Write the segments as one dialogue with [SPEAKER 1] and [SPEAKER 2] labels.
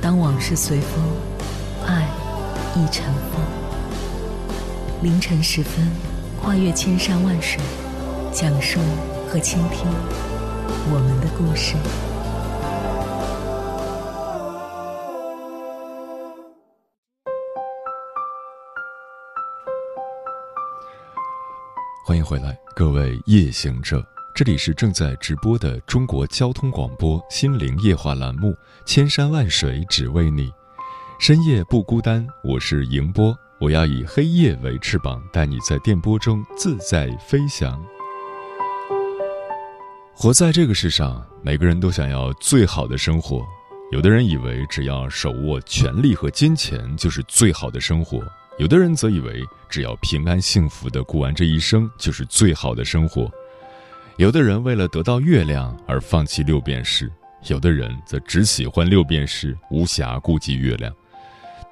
[SPEAKER 1] 当往事随风，爱已成风。凌晨时分，跨越千山万水，讲述和倾听我们的故事。
[SPEAKER 2] 欢迎回来，各位夜行者。这里是正在直播的中国交通广播心灵夜话栏目《千山万水只为你》，深夜不孤单。我是迎波，我要以黑夜为翅膀，带你在电波中自在飞翔。活在这个世上，每个人都想要最好的生活。有的人以为只要手握权力和金钱就是最好的生活，有的人则以为只要平安幸福的过完这一生就是最好的生活。有的人为了得到月亮而放弃六便士，有的人则只喜欢六便士，无暇顾及月亮。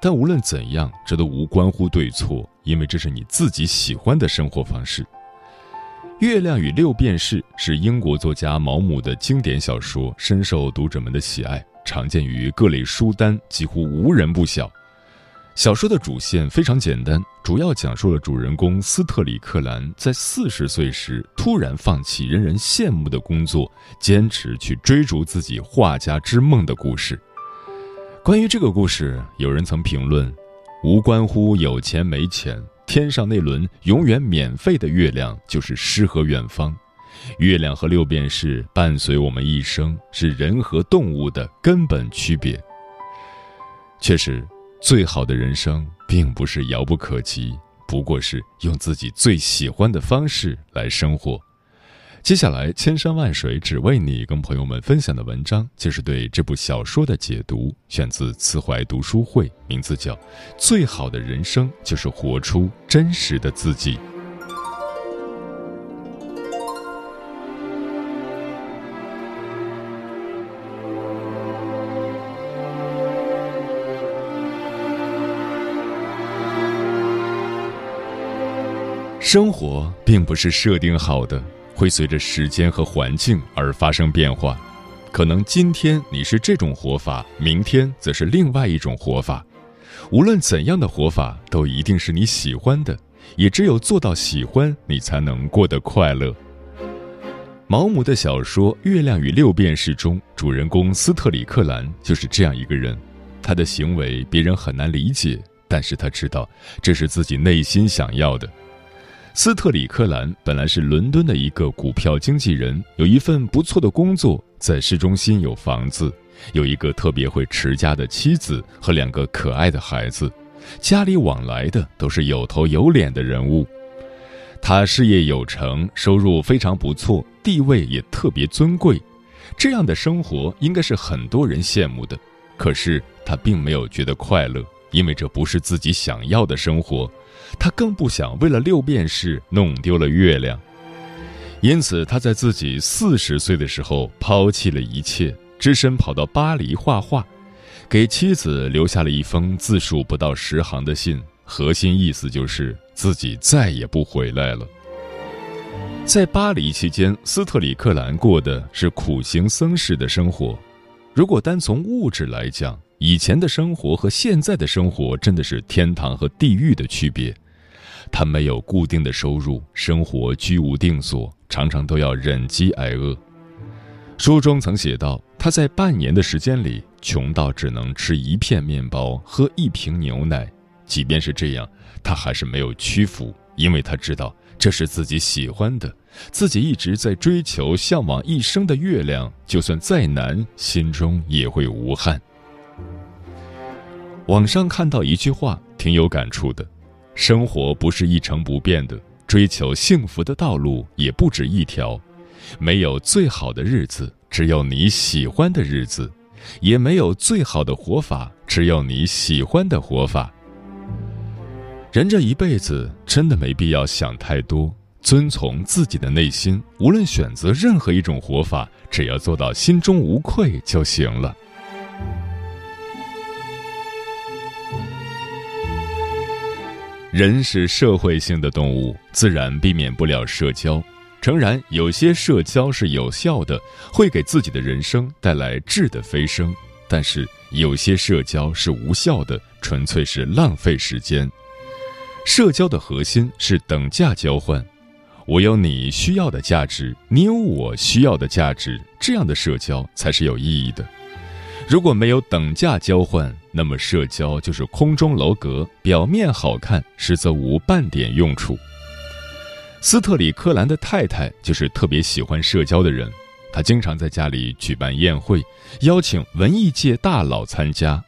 [SPEAKER 2] 但无论怎样，这都无关乎对错，因为这是你自己喜欢的生活方式。《月亮与六便士》是英国作家毛姆的经典小说，深受读者们的喜爱，常见于各类书单，几乎无人不晓。小说的主线非常简单，主要讲述了主人公斯特里克兰在四十岁时突然放弃人人羡慕的工作，坚持去追逐自己画家之梦的故事。关于这个故事，有人曾评论：无关乎有钱没钱，天上那轮永远免费的月亮就是诗和远方。月亮和六便士伴随我们一生，是人和动物的根本区别。确实。最好的人生并不是遥不可及，不过是用自己最喜欢的方式来生活。接下来，千山万水只为你，跟朋友们分享的文章就是对这部小说的解读，选自慈怀读书会，名字叫《最好的人生就是活出真实的自己》。生活并不是设定好的，会随着时间和环境而发生变化。可能今天你是这种活法，明天则是另外一种活法。无论怎样的活法，都一定是你喜欢的。也只有做到喜欢，你才能过得快乐。毛姆的小说《月亮与六便士》中，主人公斯特里克兰就是这样一个人。他的行为别人很难理解，但是他知道这是自己内心想要的。斯特里克兰本来是伦敦的一个股票经纪人，有一份不错的工作，在市中心有房子，有一个特别会持家的妻子和两个可爱的孩子，家里往来的都是有头有脸的人物。他事业有成，收入非常不错，地位也特别尊贵，这样的生活应该是很多人羡慕的。可是他并没有觉得快乐，因为这不是自己想要的生活。他更不想为了六便士弄丢了月亮，因此他在自己四十岁的时候抛弃了一切，只身跑到巴黎画画，给妻子留下了一封字数不到十行的信，核心意思就是自己再也不回来了。在巴黎期间，斯特里克兰过的是苦行僧式的生活，如果单从物质来讲。以前的生活和现在的生活真的是天堂和地狱的区别。他没有固定的收入，生活居无定所，常常都要忍饥挨饿。书中曾写道，他在半年的时间里穷到只能吃一片面包，喝一瓶牛奶。即便是这样，他还是没有屈服，因为他知道这是自己喜欢的，自己一直在追求、向往一生的月亮，就算再难，心中也会无憾。网上看到一句话，挺有感触的：生活不是一成不变的，追求幸福的道路也不止一条。没有最好的日子，只有你喜欢的日子；也没有最好的活法，只有你喜欢的活法。人这一辈子真的没必要想太多，遵从自己的内心，无论选择任何一种活法，只要做到心中无愧就行了。人是社会性的动物，自然避免不了社交。诚然，有些社交是有效的，会给自己的人生带来质的飞升；但是有些社交是无效的，纯粹是浪费时间。社交的核心是等价交换，我有你需要的价值，你有我需要的价值，这样的社交才是有意义的。如果没有等价交换，那么社交就是空中楼阁，表面好看，实则无半点用处。斯特里克兰的太太就是特别喜欢社交的人，她经常在家里举办宴会，邀请文艺界大佬参加。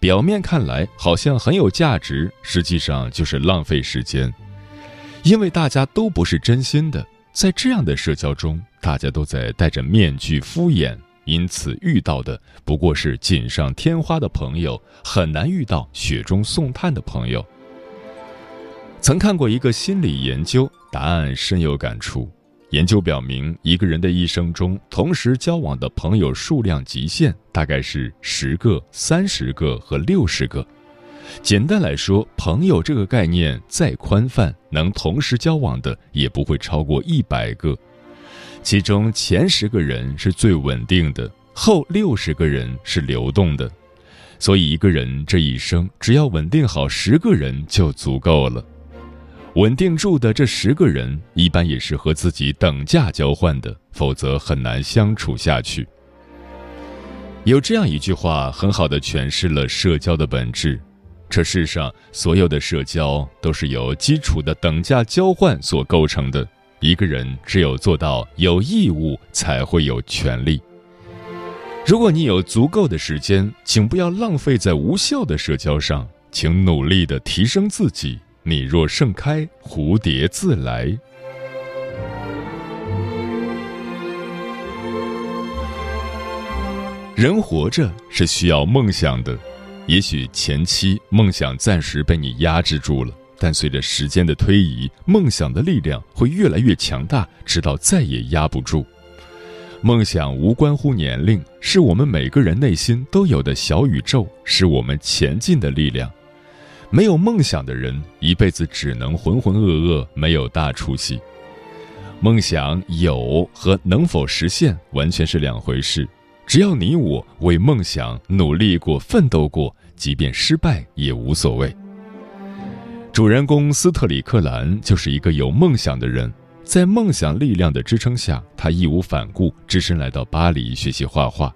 [SPEAKER 2] 表面看来好像很有价值，实际上就是浪费时间，因为大家都不是真心的。在这样的社交中，大家都在戴着面具敷衍。因此，遇到的不过是锦上添花的朋友，很难遇到雪中送炭的朋友。曾看过一个心理研究，答案深有感触。研究表明，一个人的一生中，同时交往的朋友数量极限大概是十个、三十个和六十个。简单来说，朋友这个概念再宽泛，能同时交往的也不会超过一百个。其中前十个人是最稳定的，后六十个人是流动的，所以一个人这一生只要稳定好十个人就足够了。稳定住的这十个人，一般也是和自己等价交换的，否则很难相处下去。有这样一句话，很好的诠释了社交的本质：这世上所有的社交都是由基础的等价交换所构成的。一个人只有做到有义务，才会有权利。如果你有足够的时间，请不要浪费在无效的社交上，请努力的提升自己。你若盛开，蝴蝶自来。人活着是需要梦想的，也许前期梦想暂时被你压制住了。但随着时间的推移，梦想的力量会越来越强大，直到再也压不住。梦想无关乎年龄，是我们每个人内心都有的小宇宙，是我们前进的力量。没有梦想的人，一辈子只能浑浑噩噩，没有大出息。梦想有和能否实现完全是两回事。只要你我为梦想努力过、奋斗过，即便失败也无所谓。主人公斯特里克兰就是一个有梦想的人，在梦想力量的支撑下，他义无反顾，只身来到巴黎学习画画。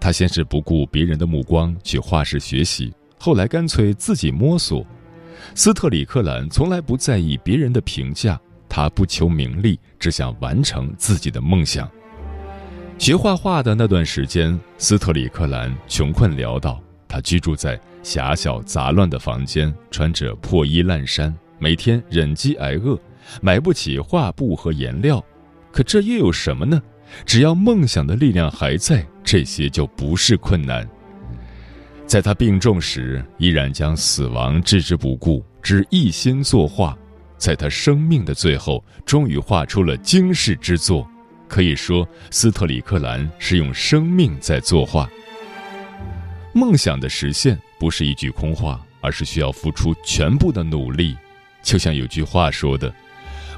[SPEAKER 2] 他先是不顾别人的目光去画室学习，后来干脆自己摸索。斯特里克兰从来不在意别人的评价，他不求名利，只想完成自己的梦想。学画画的那段时间，斯特里克兰穷困潦倒。他居住在狭小杂乱的房间，穿着破衣烂衫，每天忍饥挨饿，买不起画布和颜料。可这又有什么呢？只要梦想的力量还在，这些就不是困难。在他病重时，依然将死亡置之不顾，只一心作画。在他生命的最后，终于画出了惊世之作。可以说，斯特里克兰是用生命在作画。梦想的实现不是一句空话，而是需要付出全部的努力。就像有句话说的：“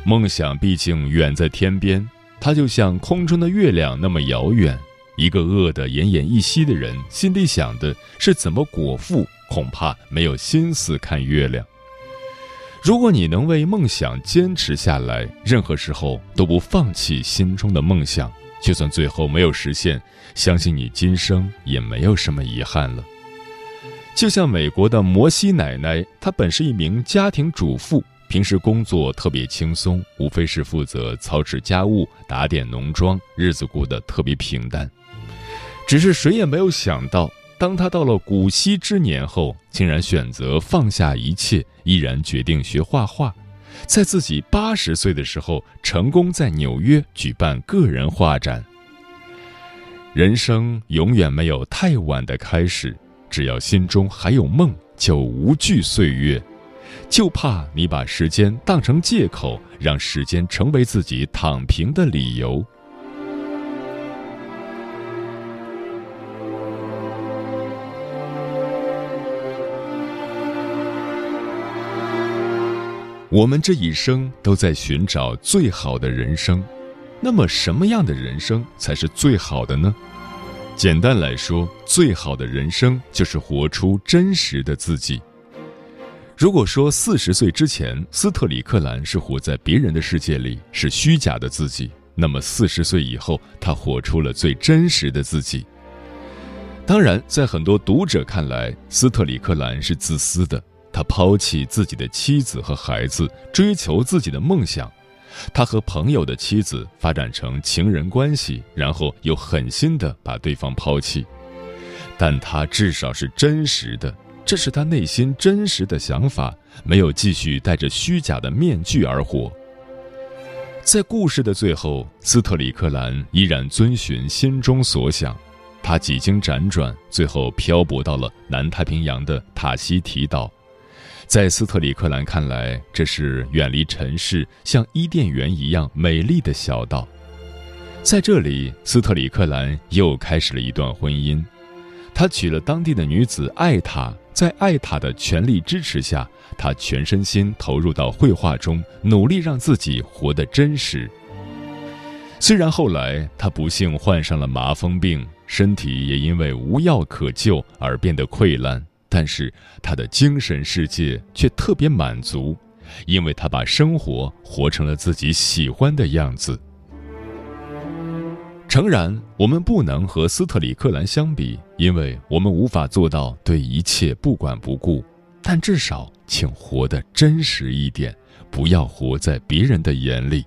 [SPEAKER 2] 梦想毕竟远在天边，它就像空中的月亮那么遥远。”一个饿得奄奄一息的人，心里想的是怎么果腹，恐怕没有心思看月亮。如果你能为梦想坚持下来，任何时候都不放弃心中的梦想。就算最后没有实现，相信你今生也没有什么遗憾了。就像美国的摩西奶奶，她本是一名家庭主妇，平时工作特别轻松，无非是负责操持家务、打点农庄，日子过得特别平淡。只是谁也没有想到，当她到了古稀之年后，竟然选择放下一切，毅然决定学画画。在自己八十岁的时候，成功在纽约举办个人画展。人生永远没有太晚的开始，只要心中还有梦，就无惧岁月。就怕你把时间当成借口，让时间成为自己躺平的理由。我们这一生都在寻找最好的人生，那么什么样的人生才是最好的呢？简单来说，最好的人生就是活出真实的自己。如果说四十岁之前，斯特里克兰是活在别人的世界里，是虚假的自己，那么四十岁以后，他活出了最真实的自己。当然，在很多读者看来，斯特里克兰是自私的。他抛弃自己的妻子和孩子，追求自己的梦想。他和朋友的妻子发展成情人关系，然后又狠心的把对方抛弃。但他至少是真实的，这是他内心真实的想法，没有继续戴着虚假的面具而活。在故事的最后，斯特里克兰依然遵循心中所想，他几经辗转，最后漂泊到了南太平洋的塔希提岛。在斯特里克兰看来，这是远离尘世、像伊甸园一样美丽的小岛。在这里，斯特里克兰又开始了一段婚姻。他娶了当地的女子艾塔，在艾塔的全力支持下，他全身心投入到绘画中，努力让自己活得真实。虽然后来他不幸患上了麻风病，身体也因为无药可救而变得溃烂。但是他的精神世界却特别满足，因为他把生活活成了自己喜欢的样子。诚然，我们不能和斯特里克兰相比，因为我们无法做到对一切不管不顾。但至少，请活得真实一点，不要活在别人的眼里。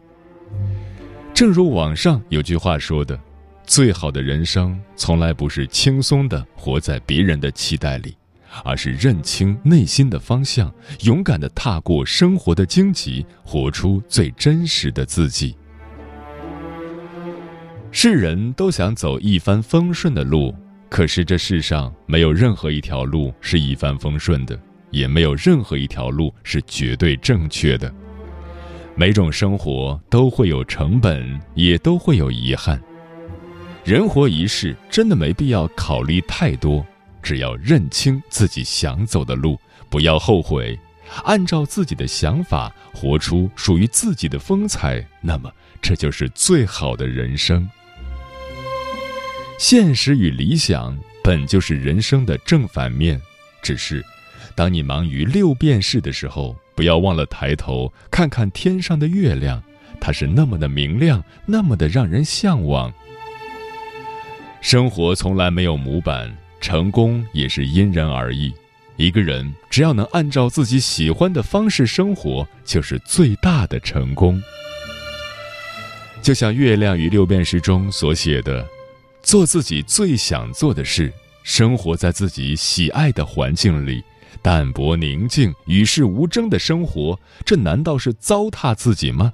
[SPEAKER 2] 正如网上有句话说的：“最好的人生，从来不是轻松的活在别人的期待里。”而是认清内心的方向，勇敢地踏过生活的荆棘，活出最真实的自己。世人都想走一帆风顺的路，可是这世上没有任何一条路是一帆风顺的，也没有任何一条路是绝对正确的。每种生活都会有成本，也都会有遗憾。人活一世，真的没必要考虑太多。只要认清自己想走的路，不要后悔，按照自己的想法活出属于自己的风采，那么这就是最好的人生。现实与理想本就是人生的正反面，只是当你忙于六便士的时候，不要忘了抬头看看天上的月亮，它是那么的明亮，那么的让人向往。生活从来没有模板。成功也是因人而异，一个人只要能按照自己喜欢的方式生活，就是最大的成功。就像《月亮与六便士》中所写的：“做自己最想做的事，生活在自己喜爱的环境里，淡泊宁静、与世无争的生活，这难道是糟蹋自己吗？”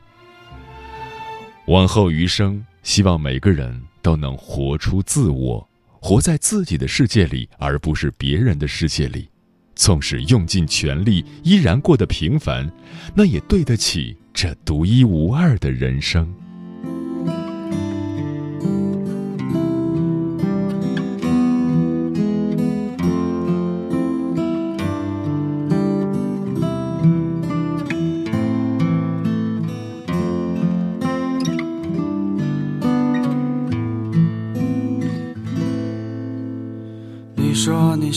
[SPEAKER 2] 往后余生，希望每个人都能活出自我。活在自己的世界里，而不是别人的世界里。纵使用尽全力，依然过得平凡，那也对得起这独一无二的人生。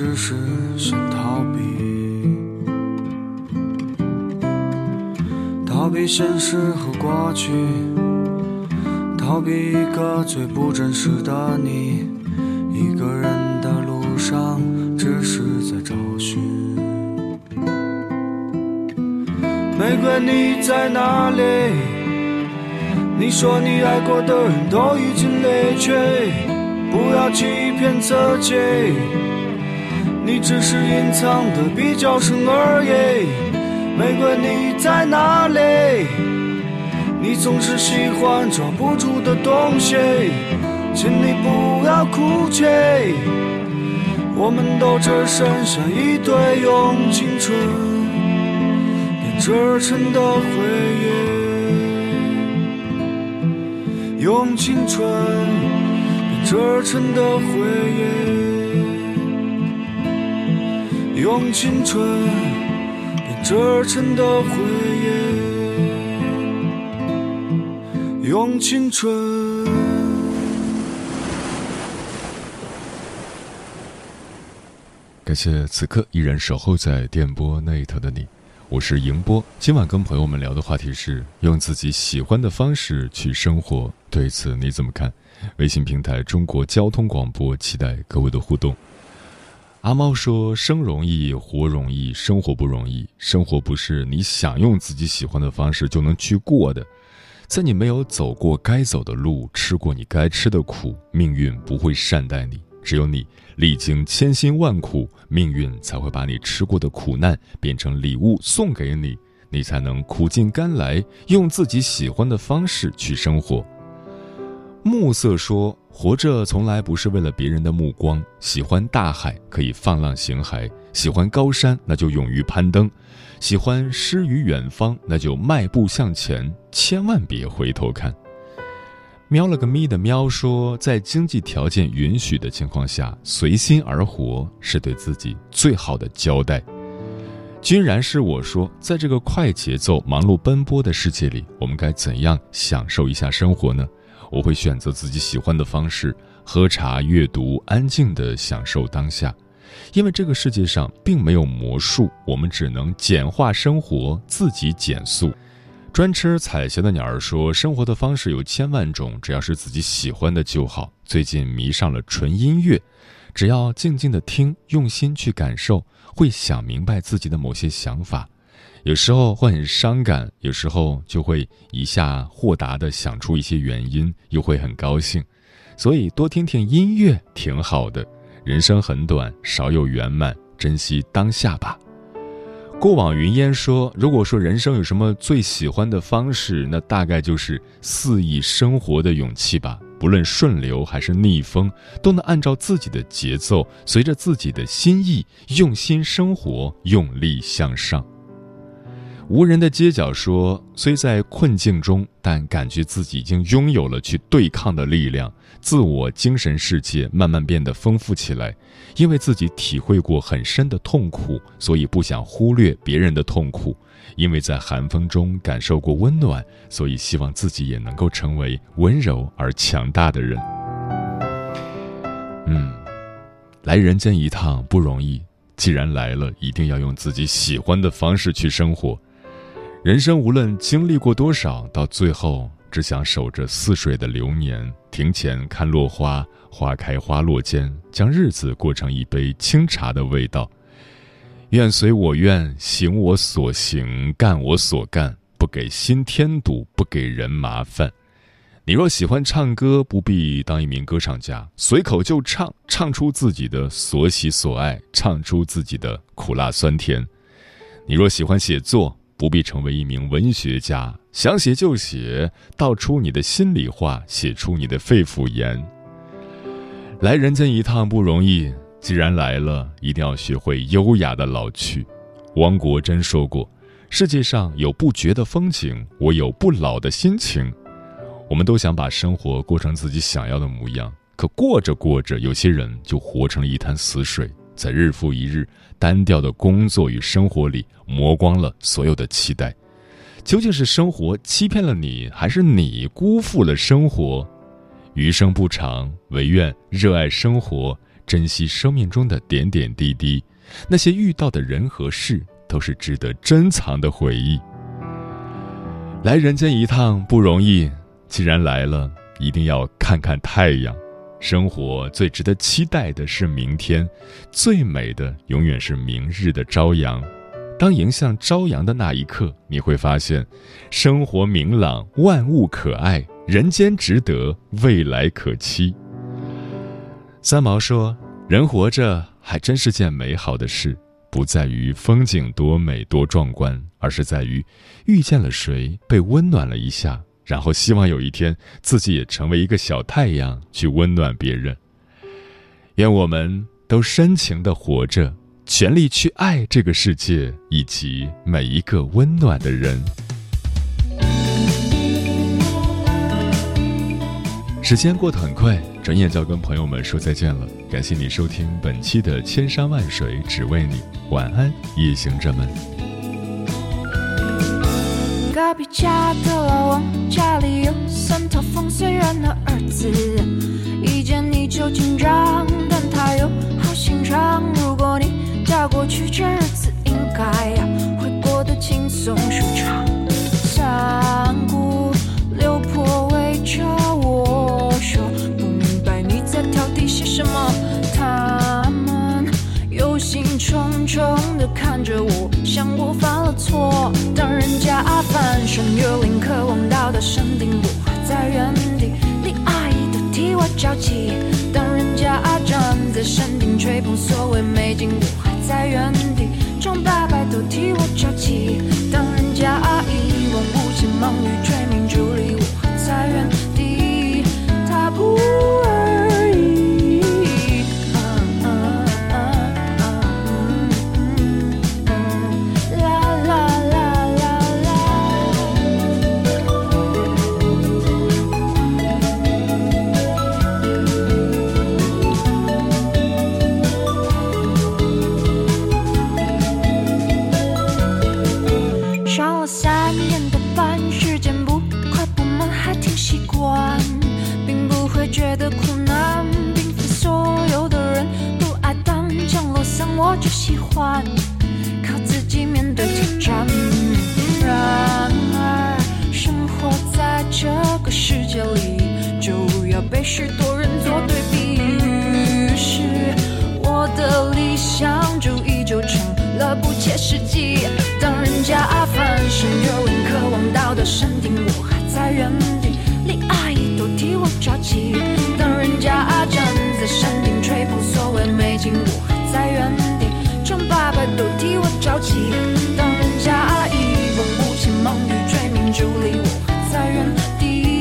[SPEAKER 3] 只是想逃避，逃避现实和过去。逃避一个最不真实的你，一个人的路上只是在找寻。玫瑰你在哪里？你说你爱过的人都已经离去，不要欺骗自己，你只是隐藏的比较深而已。玫瑰你在哪里？你总是喜欢抓不住的东西，请你不要哭泣。我们都只剩下一堆用青春编织成的回忆，用青春编织成的回忆，用青春编织成的回忆。用青春。
[SPEAKER 2] 感谢此刻依然守候在电波那一头的你，我是迎波。今晚跟朋友们聊的话题是用自己喜欢的方式去生活，对此你怎么看？微信平台中国交通广播，期待各位的互动。阿猫说：“生容易，活容易，生活不容易。生活不是你想用自己喜欢的方式就能去过的。”在你没有走过该走的路，吃过你该吃的苦，命运不会善待你。只有你历经千辛万苦，命运才会把你吃过的苦难变成礼物送给你，你才能苦尽甘来，用自己喜欢的方式去生活。暮色说：“活着从来不是为了别人的目光。喜欢大海，可以放浪形骸；喜欢高山，那就勇于攀登。”喜欢诗与远方，那就迈步向前，千万别回头看。喵了个咪的喵说，在经济条件允许的情况下，随心而活是对自己最好的交代。君然是我说，在这个快节奏、忙碌奔波的世界里，我们该怎样享受一下生活呢？我会选择自己喜欢的方式，喝茶、阅读，安静的享受当下。因为这个世界上并没有魔术，我们只能简化生活，自己减速。专吃彩霞的鸟儿说：“生活的方式有千万种，只要是自己喜欢的就好。”最近迷上了纯音乐，只要静静的听，用心去感受，会想明白自己的某些想法。有时候会很伤感，有时候就会一下豁达的想出一些原因，又会很高兴。所以多听听音乐挺好的。人生很短，少有圆满，珍惜当下吧。过往云烟说：“如果说人生有什么最喜欢的方式，那大概就是肆意生活的勇气吧。不论顺流还是逆风，都能按照自己的节奏，随着自己的心意，用心生活，用力向上。”无人的街角说：“虽在困境中，但感觉自己已经拥有了去对抗的力量，自我精神世界慢慢变得丰富起来。因为自己体会过很深的痛苦，所以不想忽略别人的痛苦；因为在寒风中感受过温暖，所以希望自己也能够成为温柔而强大的人。”嗯，来人间一趟不容易。既然来了，一定要用自己喜欢的方式去生活。人生无论经历过多少，到最后只想守着似水的流年，庭前看落花，花开花落间，将日子过成一杯清茶的味道。愿随我愿，行我所行，干我所干，不给心添堵，不给人麻烦。你若喜欢唱歌，不必当一名歌唱家，随口就唱，唱出自己的所喜所爱，唱出自己的苦辣酸甜。你若喜欢写作，不必成为一名文学家，想写就写，道出你的心里话，写出你的肺腑言。来人间一趟不容易，既然来了，一定要学会优雅的老去。汪国真说过：“世界上有不绝的风景，我有不老的心情。”我们都想把生活过成自己想要的模样，可过着过着，有些人就活成了一潭死水，在日复一日单调的工作与生活里磨光了所有的期待。究竟是生活欺骗了你，还是你辜负了生活？余生不长，唯愿热爱生活，珍惜生命中的点点滴滴。那些遇到的人和事，都是值得珍藏的回忆。来人间一趟不容易。既然来了，一定要看看太阳。生活最值得期待的是明天，最美的永远是明日的朝阳。当迎向朝阳的那一刻，你会发现，生活明朗，万物可爱，人间值得，未来可期。三毛说：“人活着还真是件美好的事，不在于风景多美多壮观，而是在于遇见了谁，被温暖了一下。”然后希望有一天自己也成为一个小太阳，去温暖别人。愿我们都深情的活着，全力去爱这个世界以及每一个温暖的人。时间过得很快，转眼就要跟朋友们说再见了。感谢你收听本期的《千山万水只为你》，晚安，夜行者们。
[SPEAKER 4] 隔壁家的老王家里有三套房，虽然的儿子一见你就紧张，但他又好心肠。如果你嫁过去，这日子应该呀会过得轻松舒畅。三姑六婆围着我说，不明白你在挑剔些什么。穿越岭，渴望到达山顶，我还在原地。你阿姨都替我着急。当人家站在山顶吹捧所谓美景，我还在原地。众伯伯都替我助力我在人地。